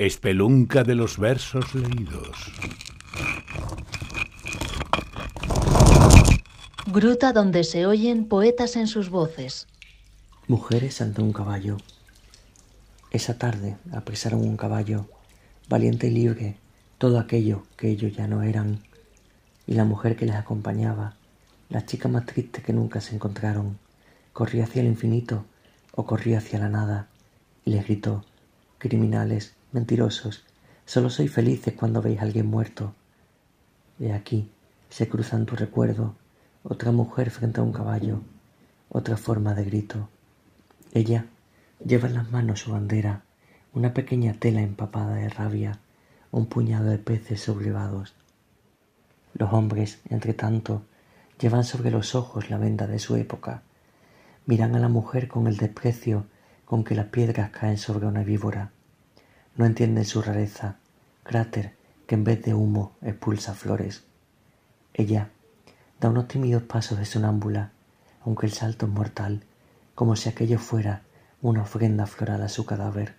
Espelunca de los versos leídos. Gruta donde se oyen poetas en sus voces. Mujeres ante un caballo. Esa tarde apresaron un caballo, valiente y libre, todo aquello que ellos ya no eran, y la mujer que les acompañaba, la chica más triste que nunca se encontraron, corría hacia el infinito o corría hacia la nada, y les gritó, criminales, Mentirosos, solo sois felices cuando veis a alguien muerto. Y aquí se cruza en tu recuerdo otra mujer frente a un caballo, otra forma de grito. Ella lleva en las manos su bandera, una pequeña tela empapada de rabia, un puñado de peces sublevados. Los hombres, entre tanto, llevan sobre los ojos la venda de su época. Miran a la mujer con el desprecio con que las piedras caen sobre una víbora no entienden su rareza, cráter que en vez de humo expulsa flores. Ella da unos tímidos pasos de sonámbula, aunque el salto es mortal, como si aquello fuera una ofrenda floral a su cadáver.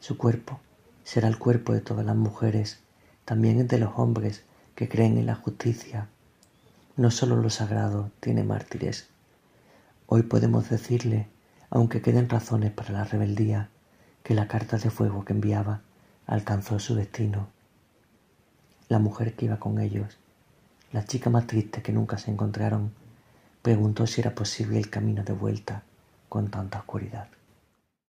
Su cuerpo será el cuerpo de todas las mujeres, también el de los hombres que creen en la justicia. No sólo lo sagrado tiene mártires. Hoy podemos decirle, aunque queden razones para la rebeldía, que la carta de fuego que enviaba alcanzó su destino. La mujer que iba con ellos, la chica más triste que nunca se encontraron, preguntó si era posible el camino de vuelta con tanta oscuridad.